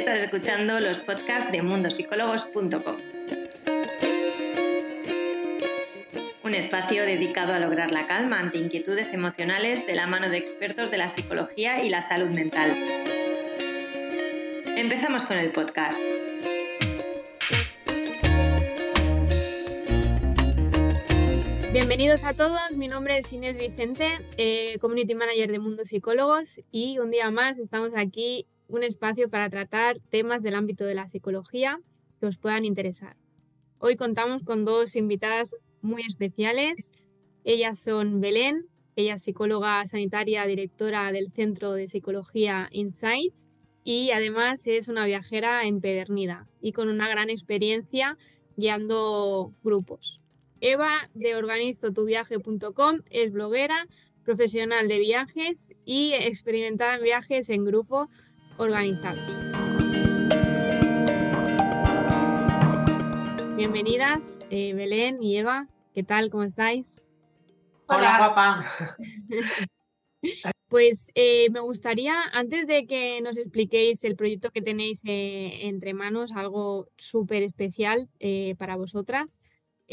Estás escuchando los podcasts de mundosicólogos.com. Un espacio dedicado a lograr la calma ante inquietudes emocionales de la mano de expertos de la psicología y la salud mental. Empezamos con el podcast. Bienvenidos a todos, mi nombre es Inés Vicente, eh, Community Manager de Mundo Psicólogos y un día más estamos aquí, un espacio para tratar temas del ámbito de la psicología que os puedan interesar. Hoy contamos con dos invitadas muy especiales. Ellas son Belén, ella es psicóloga sanitaria, directora del Centro de Psicología Insights y además es una viajera empedernida y con una gran experiencia guiando grupos. Eva de organistotuviaje.com es bloguera, profesional de viajes y experimentada en viajes en grupo organizados. Bienvenidas, eh, Belén y Eva. ¿Qué tal? ¿Cómo estáis? Hola, guapa. Pues eh, me gustaría, antes de que nos expliquéis el proyecto que tenéis eh, entre manos, algo súper especial para vosotras,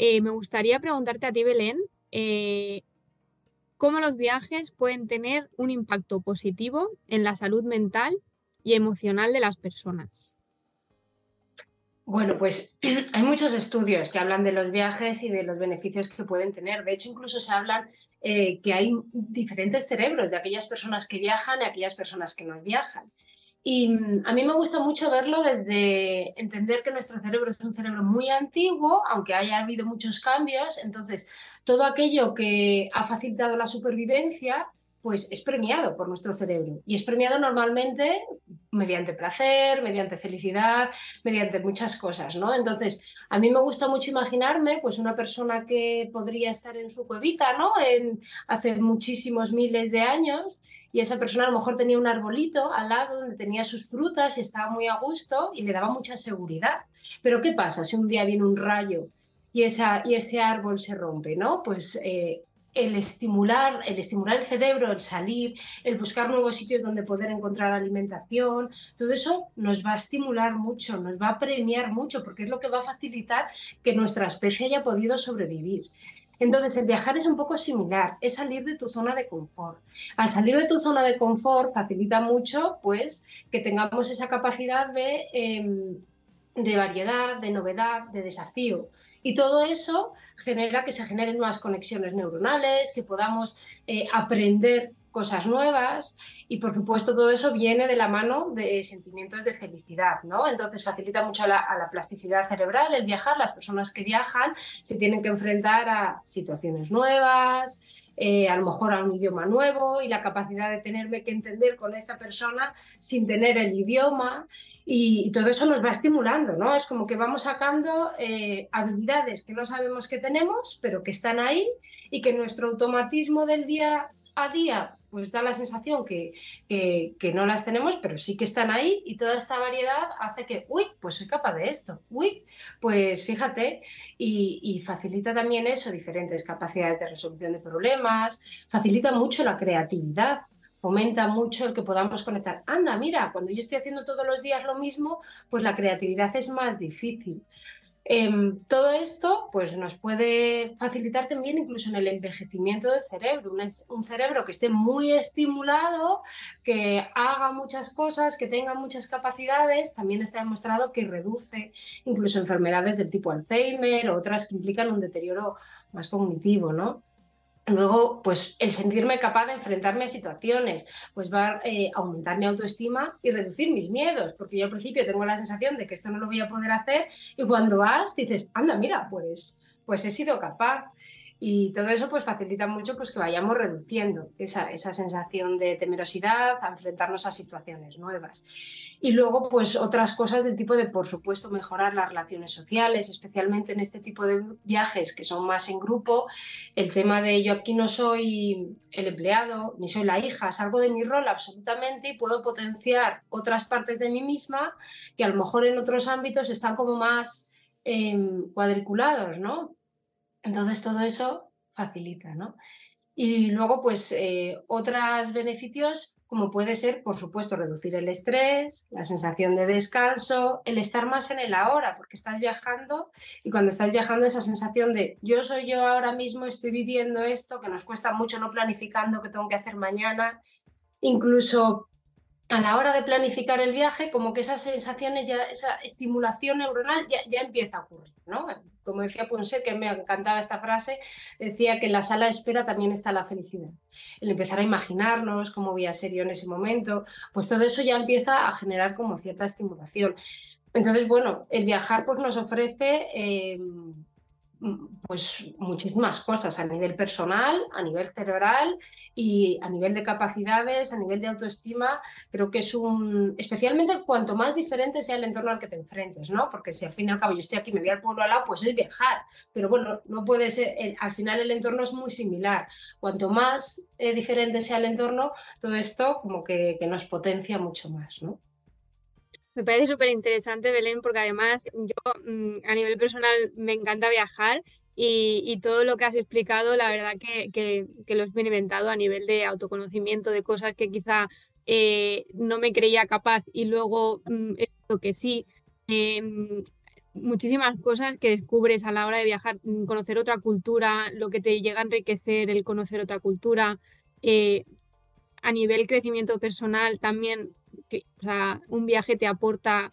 eh, me gustaría preguntarte a ti, Belén, eh, cómo los viajes pueden tener un impacto positivo en la salud mental y emocional de las personas. Bueno, pues hay muchos estudios que hablan de los viajes y de los beneficios que pueden tener. De hecho, incluso se hablan eh, que hay diferentes cerebros de aquellas personas que viajan y aquellas personas que no viajan. Y mm, a mí me gusta mucho verlo desde entender que nuestro cerebro es un cerebro muy antiguo, aunque haya habido muchos cambios. Entonces, todo aquello que ha facilitado la supervivencia pues es premiado por nuestro cerebro. Y es premiado normalmente mediante placer, mediante felicidad, mediante muchas cosas, ¿no? Entonces, a mí me gusta mucho imaginarme, pues, una persona que podría estar en su cuevita, ¿no? En, hace muchísimos miles de años, y esa persona a lo mejor tenía un arbolito al lado donde tenía sus frutas y estaba muy a gusto y le daba mucha seguridad. Pero, ¿qué pasa si un día viene un rayo y, esa, y ese árbol se rompe, ¿no? Pues eh, el estimular, el estimular el cerebro, el salir, el buscar nuevos sitios donde poder encontrar alimentación, todo eso nos va a estimular mucho, nos va a premiar mucho, porque es lo que va a facilitar que nuestra especie haya podido sobrevivir. Entonces, el viajar es un poco similar, es salir de tu zona de confort. Al salir de tu zona de confort facilita mucho, pues, que tengamos esa capacidad de, em, de variedad, de novedad, de desafío. Y todo eso genera que se generen nuevas conexiones neuronales, que podamos eh, aprender cosas nuevas y por supuesto todo eso viene de la mano de sentimientos de felicidad, ¿no? Entonces facilita mucho a la, a la, plasticidad cerebral el viajar, las personas que viajan se tienen que enfrentar a situaciones nuevas, eh, a lo mejor a un idioma nuevo y la capacidad de tenerme que entender con esta persona sin tener el idioma y, todo eso nos va estimulando, ¿no? Es como que vamos sacando eh, habilidades que no sabemos que tenemos, pero que están ahí y que nuestro automatismo del día a día pues da la sensación que, que, no las tenemos, pero sí que están ahí y toda esta variedad hace que, uy, pues soy capaz de esto, uy, pues fíjate, y, y, facilita también eso, diferentes capacidades de resolución de problemas, facilita mucho la creatividad, fomenta mucho el que podamos conectar. Anda, mira, cuando yo estoy haciendo todos los días lo mismo, pues la creatividad es más difícil. Em, todo esto pues, nos puede facilitar también incluso en el envejecimiento del cerebro, un, un, cerebro que esté muy estimulado, que haga muchas cosas, que tenga muchas capacidades, también está demostrado que reduce incluso enfermedades del tipo Alzheimer o otras que implican un deterioro más cognitivo, ¿no? Luego, pues el sentirme capaz de enfrentarme a situaciones, pues va a eh, aumentar mi autoestima y reducir mis miedos, porque yo al principio tengo la sensación de que esto no lo voy a poder hacer y cuando vas dices, anda, mira, pues, pues he sido capaz. Y todo eso pues facilita mucho pues, que vayamos reduciendo esa, esa sensación de temerosidad a enfrentarnos a situaciones nuevas. Y luego pues otras cosas del tipo de, por supuesto, mejorar las relaciones sociales, especialmente en este tipo de viajes que son más en grupo. El tema de yo aquí no soy el empleado, ni soy la hija, salgo de mi rol absolutamente y puedo potenciar otras partes de mí misma que a lo mejor en otros ámbitos están como más eh, cuadriculados, ¿no? Entonces todo eso facilita, ¿no? Y luego, pues, eh, otros beneficios como puede ser, por supuesto, reducir el estrés, la sensación de descanso, el estar más en el ahora, porque estás viajando y cuando estás viajando esa sensación de yo soy yo ahora mismo, estoy viviendo esto, que nos cuesta mucho no planificando qué tengo que hacer mañana, incluso a la hora de planificar el viaje, como que esas sensaciones, ya, esa estimulación neuronal ya, empieza a ocurrir, ¿no? como decía Ponset, que me encantaba esta frase, decía que en la sala de espera también está la felicidad. El empezar a imaginarnos cómo voy a en ese momento, pues todo eso ya empieza a generar como cierta estimulación. Entonces, bueno, el viajar pues nos ofrece eh, pues muchísimas cosas a nivel personal, a nivel cerebral y a nivel de capacidades, a nivel de autoestima. Creo que es un, especialmente cuanto más diferente sea el entorno al que te enfrentes, ¿no? Porque si al fin y al cabo yo estoy aquí, me voy al pueblo al lado, pues es viajar. Pero bueno, no puede ser, al final el entorno es muy similar. Cuanto más eh, diferente sea el entorno, todo esto como que, que nos potencia mucho más, ¿no? Me parece súper interesante, Belén, porque además yo mm, a nivel personal me encanta viajar y, todo lo que has explicado, la verdad que, que, lo he experimentado a nivel de autoconocimiento, de cosas que quizá eh, no me creía capaz y luego mm, esto que sí. Em, muchísimas cosas que descubres a la hora de viajar, mm, conocer otra cultura, lo que te llega a enriquecer el conocer otra cultura. Eh, a nivel crecimiento personal también un viaje te aporta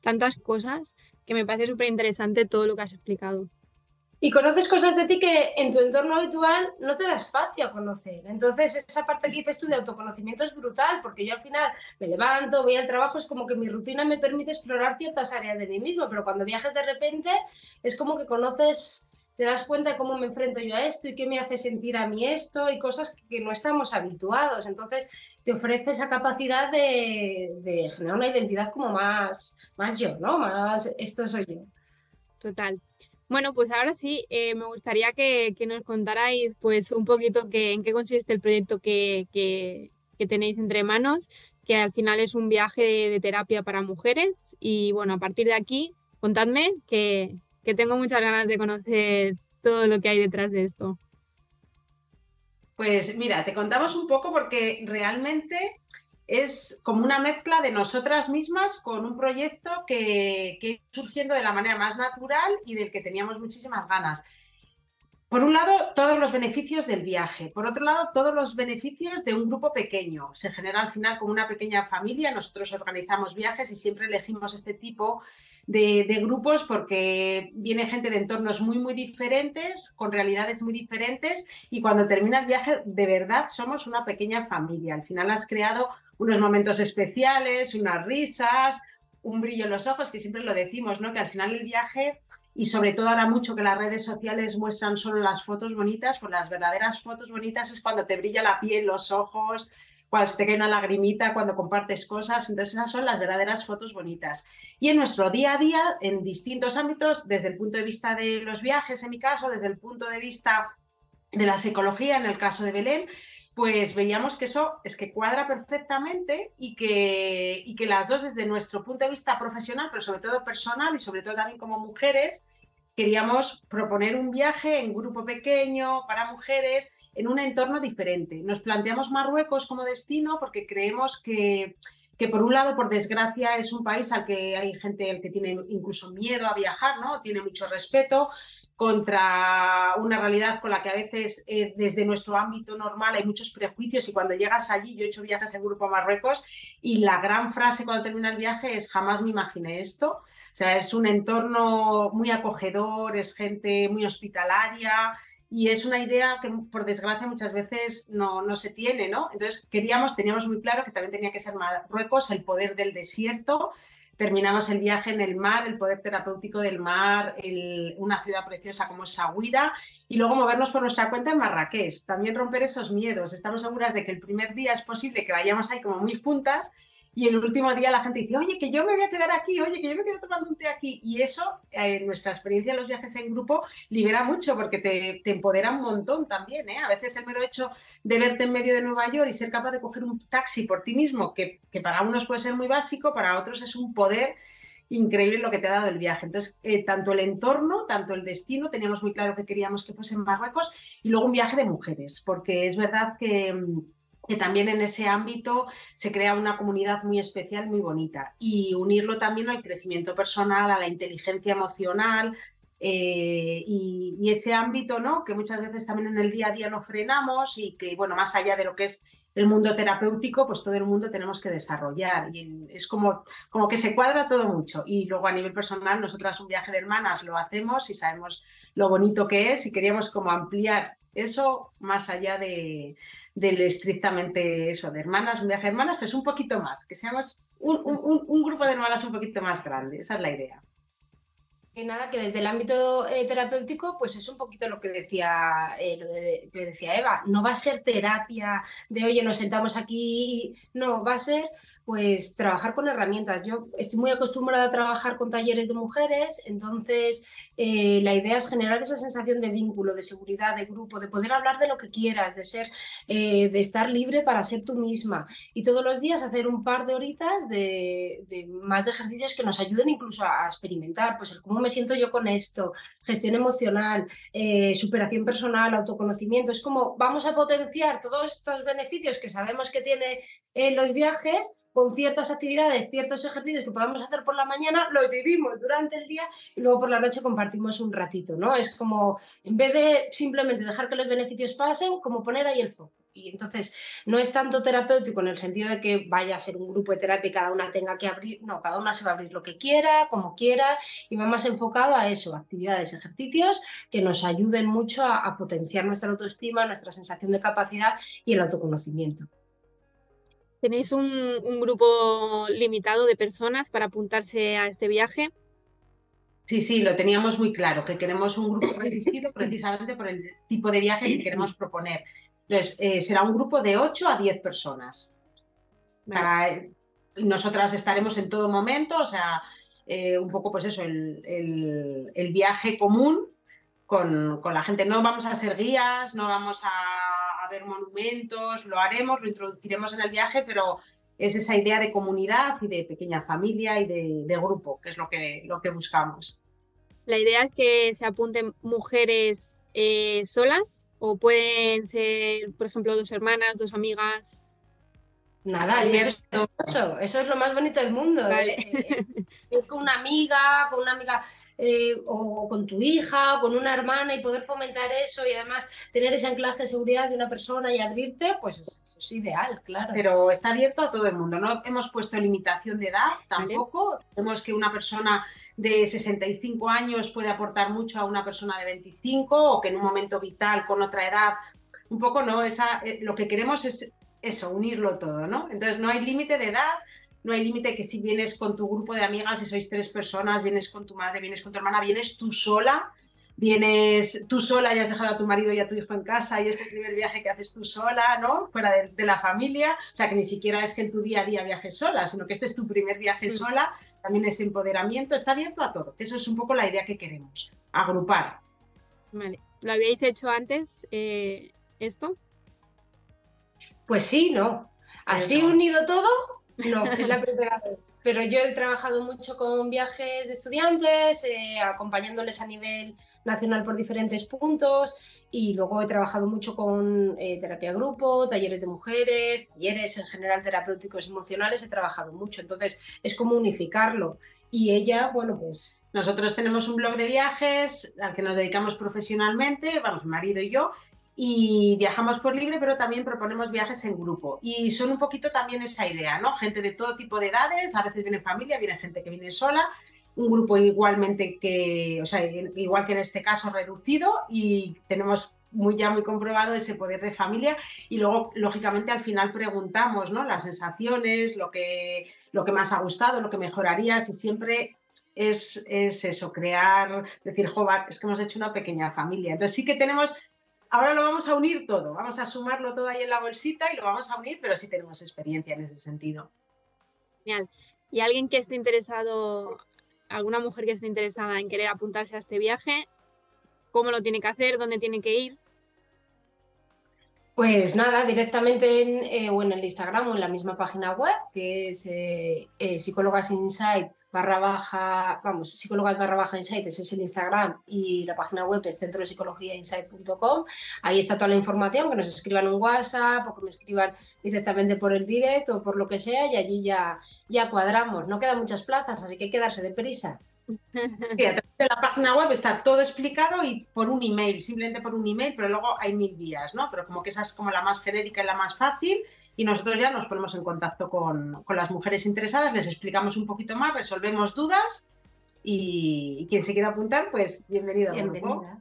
tantas cosas que me parece súper interesante todo lo que has explicado. Y conoces cosas de ti que en tu entorno habitual no te da espacio a conocer. Entonces, esa parte que dices tú de autoconocimiento es brutal, porque yo al final me levanto, voy al trabajo, es como que mi rutina me permite explorar ciertas áreas de mí mismo, pero cuando viajas de repente es como que conoces te das cuenta de cómo me enfrento yo a esto y qué me hace sentir a mí esto y cosas que no estamos habituados. Entonces te ofrece esa capacidad de, generar una identidad como más, más yo, ¿no? Más esto soy yo. Total. Bueno, pues ahora sí, eh, me gustaría que, nos contarais pues un poquito que, en qué consiste el proyecto que, que, tenéis entre manos, que al final es un viaje de terapia para mujeres. Y bueno, a partir de aquí, contadme que, que tengo muchas ganas de conocer todo lo que hay detrás de esto. Pues mira, te contamos un poco porque realmente es como una mezcla de nosotras mismas con un proyecto que, que surgiendo de la manera más natural y del que teníamos muchísimas ganas. Por un lado, todos los beneficios del viaje. Por otro lado, todos los beneficios de un grupo pequeño. Se genera al final como una pequeña familia. Nosotros organizamos viajes y siempre elegimos este tipo de, grupos porque viene gente de entornos muy, muy diferentes, con realidades muy diferentes. Y cuando termina el viaje, de verdad somos una pequeña familia. Al final has creado unos momentos especiales, unas risas, un brillo en los ojos, que siempre lo decimos, ¿no? Que al final el viaje y sobre todo ahora mucho que las redes sociales muestran solo las fotos bonitas, pues las verdaderas fotos bonitas es cuando te brilla la piel, los ojos, cuando te cae una lagrimita, cuando compartes cosas, entonces esas son las verdaderas fotos bonitas. Y en nuestro día a día, en distintos ámbitos, desde el punto de vista de los viajes, en mi caso, desde el punto de vista de la psicología, en el caso de Belén, pues veíamos que eso es que cuadra perfectamente y que, y que las dos desde nuestro punto de vista profesional, pero sobre todo personal y sobre todo también como mujeres, queríamos proponer un viaje en grupo pequeño para mujeres en un entorno diferente. Nos planteamos Marruecos como destino porque creemos que, que, por un lado, por desgracia, es un país al que hay gente al que tiene incluso miedo a viajar, ¿no? Tiene mucho respeto, contra una realidad con la que a veces eh, desde nuestro ámbito normal hay muchos prejuicios y cuando llegas allí, yo he hecho viajes en grupo a Marruecos y la gran frase cuando termina el viaje es jamás me imaginé esto. O sea, es un entorno muy acogedor, es gente muy hospitalaria y es una idea que por desgracia muchas veces no, no se tiene, ¿no? Entonces queríamos, teníamos muy claro que también tenía que ser Marruecos el poder del desierto terminamos el viaje en el mar, el poder terapéutico del mar, una ciudad preciosa como es y luego movernos por nuestra cuenta en Marrakech. También romper esos miedos. Estamos seguras de que el primer día es posible que vayamos ahí como muy juntas y el último día la gente dice, oye, que yo me voy a quedar aquí, oye, que yo me quedo tomando un té aquí. Y eso, en eh, nuestra experiencia en los viajes en grupo, libera mucho porque te, empodera un montón también. ¿eh? A veces el mero hecho de verte en medio de Nueva York y ser capaz de coger un taxi por ti mismo, que, para unos puede ser muy básico, para otros es un poder increíble lo que te ha dado el viaje. Entonces, eh, tanto el entorno, tanto el destino, teníamos muy claro que queríamos que fuese en y luego un viaje de mujeres, porque es verdad que, que también en ese ámbito se crea una comunidad muy especial, muy bonita. Y unirlo también al crecimiento personal, a la inteligencia emocional, eh, y, y, ese ámbito, ¿no? Que muchas veces también en el día a día no frenamos y que, bueno, más allá de lo que es el mundo terapéutico, pues todo el mundo tenemos que desarrollar. Y es como, como que se cuadra todo mucho. Y luego a nivel personal, nosotras un viaje de hermanas lo hacemos y sabemos lo bonito que es y queríamos como ampliar eso más allá de, estrictamente eso, de hermanas, un viaje de hermanas, pues un poquito más, que seamos un, un, un grupo de hermanas un poquito más grande. Esa es la idea que nada, que desde el ámbito eh, terapéutico, pues es un poquito lo que decía, eh, que decía Eva. No va a ser terapia de, oye, nos sentamos aquí. No, va a ser, pues, trabajar con herramientas. Yo estoy muy acostumbrada a trabajar con talleres de mujeres, entonces eh, la idea es generar esa sensación de vínculo, de seguridad, de grupo, de poder hablar de lo que quieras, de ser, de estar libre para ser tú misma. Y todos los días hacer un par de horitas de, de más de ejercicios que nos ayuden incluso a, experimentar, pues el cómo me siento yo con esto, gestión emocional, eh, superación personal, autoconocimiento. Es como vamos a potenciar todos estos beneficios que sabemos que tiene eh, los viajes con ciertas actividades, ciertos ejercicios que podemos hacer por la mañana, lo vivimos durante el día y luego por la noche compartimos un ratito, ¿no? Es como, en vez de simplemente dejar que los beneficios pasen, como poner ahí el foco. Y entonces no es tanto terapéutico en el sentido de que vaya a ser un grupo de terapia y cada una tenga que abrir, no, cada una se va a abrir lo que quiera, como quiera, y va más enfocado a eso, actividades, ejercicios que nos ayuden mucho a, potenciar nuestra autoestima, nuestra sensación de capacidad y el autoconocimiento. ¿Tenéis un, un grupo limitado de personas para apuntarse a este viaje? Sí, sí, lo teníamos muy claro, que queremos un grupo reducido precisamente por el tipo de viaje que queremos proponer. Entonces, eh, será un grupo de 8 a 10 personas. nosotras estaremos en todo momento, o sea, eh, un poco pues eso, el, viaje común con, la gente. No vamos a hacer guías, no vamos a, ver monumentos, lo haremos, lo introduciremos en el viaje, pero es esa idea de comunidad y de pequeña familia y de, grupo, que es lo que, lo que buscamos. La idea es que se apunten mujeres eh, solas o pueden ser, por ejemplo, dos hermanas, dos amigas. Nada, eso, eso, es lo más bonito del mundo. ¿eh? con una amiga, con una amiga eh, o con tu hija, con una hermana y poder fomentar eso y además tener ese anclaje de seguridad de una persona y abrirte, pues eso es ideal, claro. Pero está abierto a todo el mundo, no hemos puesto limitación de edad tampoco. Vemos que una persona de 65 años puede aportar mucho a una persona de 25 o que en un momento vital con otra edad, un poco, ¿no? Esa, eh, lo que queremos es eso, unirlo todo, ¿no? Entonces no hay límite de edad, no hay límite que si vienes con tu grupo de amigas y sois tres personas, vienes con tu madre, vienes con tu hermana, vienes tú sola, vienes tú sola y has dejado a tu marido y a tu hijo en casa y es el primer viaje que haces tú sola, ¿no? Fuera de, la familia, o sea que ni siquiera es que en tu día a día viajes sola, sino que este es tu primer viaje mm. sola, también es empoderamiento, está abierto a todo. Eso es un poco la idea que queremos, agrupar. Vale, ¿lo habíais hecho antes eh, esto? Pues sí, ¿no? Así unido todo, no, es la primera vez. Pero yo he trabajado mucho con viajes de estudiantes, eh, acompañándoles a nivel nacional por diferentes puntos y luego he trabajado mucho con eh, terapia grupo, talleres de mujeres, talleres en general terapéuticos emocionales, he trabajado mucho. Entonces es como unificarlo. Y ella, bueno, pues nosotros tenemos un blog de viajes al que nos dedicamos profesionalmente, vamos, marido y yo, y viajamos por libre, pero también proponemos viajes en grupo. Y son un poquito también esa idea, ¿no? Gente de todo tipo de edades, a veces viene familia, viene gente que viene sola, un grupo igualmente que, o sea, igual que en este caso reducido y tenemos muy ya muy comprobado ese poder de familia y luego lógicamente al final preguntamos, ¿no? Las sensaciones, lo que, lo que más ha gustado, lo que mejorarías y siempre es, es, eso, crear, decir, joder, es que hemos hecho una pequeña familia. Entonces sí que tenemos ahora lo vamos a unir todo, vamos a sumarlo todo ahí en la bolsita y lo vamos a unir, pero sí tenemos experiencia en ese sentido. Genial. Y alguien que esté interesado, alguna mujer que esté interesada en querer apuntarse a este viaje, ¿cómo lo tiene que hacer? ¿Dónde tiene que ir? Pues nada, directamente en, eh, o en el Instagram o en la misma página web, que es eh, eh, psicólogas insight barra baja, vamos, psicólogas barra baja insight, ese es el Instagram y la página web es centro de psicología insight.com. Ahí está toda la información, que nos escriban un WhatsApp o que me escriban directamente por el direct o por lo que sea y allí ya, ya cuadramos. No quedan muchas plazas, así que hay que darse de prisa. Sí, a través de la página web está todo explicado y por un email, simplemente por un email, pero luego hay mil vías, ¿no? Pero como que esa es como la más genérica y la más fácil y nosotros ya nos ponemos en contacto con, con las mujeres interesadas, les explicamos un poquito más, resolvemos dudas y, quien se quiera apuntar, pues bienvenido. Bienvenida.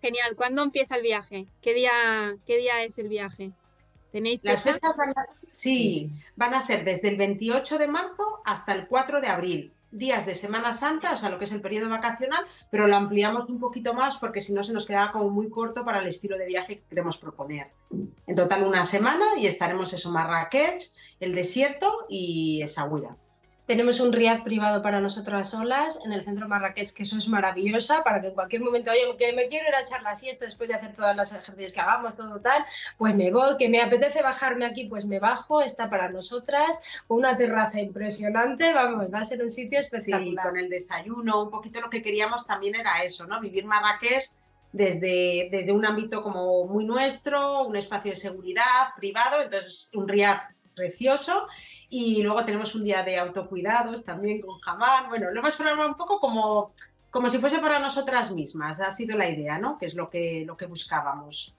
Genial. ¿Cuándo empieza el viaje? ¿Qué día, qué día es el viaje? ¿Tenéis Las fechas van a, sí, van a ser desde el 28 de marzo hasta el 4 de abril días de Semana Santa, o sea, lo que es el periodo vacacional, pero lo ampliamos un poquito más porque si no se nos queda como muy corto para el estilo de viaje que queremos proponer. En total una semana y estaremos eso, Marrakech, el desierto y Essaouira. Tenemos un riad privado para nosotras solas en el centro Marrakech, que eso es maravillosa, para que en cualquier momento, oye, que me quiero ir a echar la siesta después de hacer todas las ejercicios que hagamos, todo tal, pues me voy, que me apetece bajarme aquí, pues me bajo, está para nosotras, una terraza impresionante, vamos, va a ser un sitio espectacular. con el desayuno, un poquito lo que queríamos también era eso, ¿no? Vivir Marrakech desde, desde un ámbito como muy nuestro, un espacio de seguridad privado, entonces un riad precioso. Y luego tenemos un día de autocuidados también con Jamán. Bueno, lo hemos programado un poco como, como si fuese para nosotras mismas. Ha sido la idea, ¿no? Que es lo que, lo que buscábamos.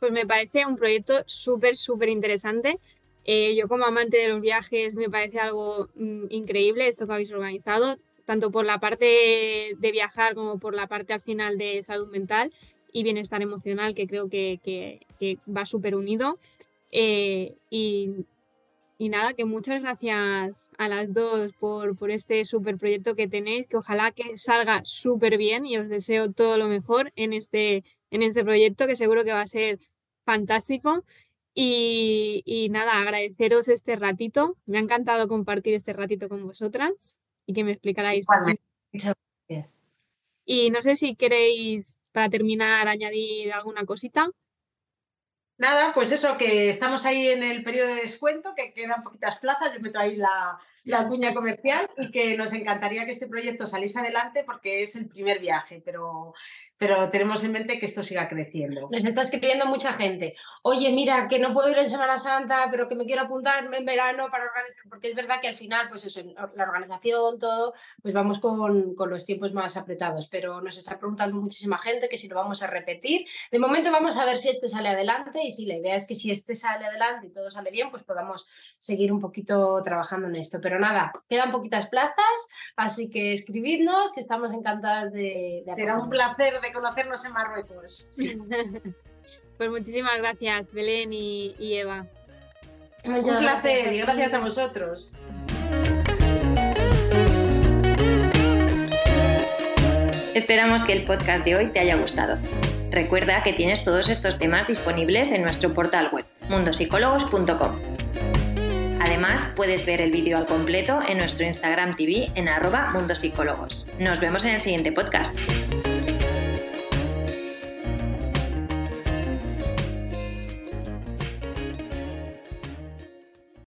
Pues me parece un proyecto súper, súper interesante. Eh, yo como amante de los viajes me parece algo mm, increíble esto que habéis organizado, tanto por la parte de viajar como por la parte al final de salud mental y bienestar emocional, que creo que, que va súper unido. Eh, y, nada, que muchas gracias a las dos por, por este súper proyecto que tenéis, que ojalá que salga súper bien y os deseo todo lo mejor en este, en este proyecto, que seguro que va a ser fantástico. Y, y, nada, agradeceros este ratito. Me ha encantado compartir este ratito con vosotras y que me explicarais. Muchas gracias. Y no sé si queréis, para terminar, añadir alguna cosita. Nada, pues eso, que estamos ahí en el periodo de descuento, que quedan poquitas plazas, yo meto ahí la, la cuña comercial y que nos encantaría que este proyecto saliese adelante porque es el primer viaje, pero, pero tenemos en mente que esto siga creciendo. Nos está escribiendo mucha gente, oye, mira, que no puedo ir en Semana Santa, pero que me quiero apuntar en verano para organizar, porque es verdad que al final, pues eso, la organización, todo, pues vamos con, con los tiempos más apretados, pero nos está preguntando muchísima gente que si lo vamos a repetir. De momento vamos a ver si este sale adelante y si la idea es que si este sale adelante y todo sale bien, pues podamos seguir un poquito trabajando en esto. Pero nada, quedan poquitas plazas, así que escribidnos, que estamos encantadas de... de Será un placer de conocernos en Marruecos. pues muchísimas gracias, Belén y, Eva. un placer y gracias a vosotros. Esperamos que el podcast de hoy te haya gustado. Recuerda que tienes todos estos temas disponibles en nuestro portal web mundosicólogos.com. Además, puedes ver el vídeo al completo en nuestro Instagram TV en arroba mundosicólogos. Nos vemos en el siguiente podcast.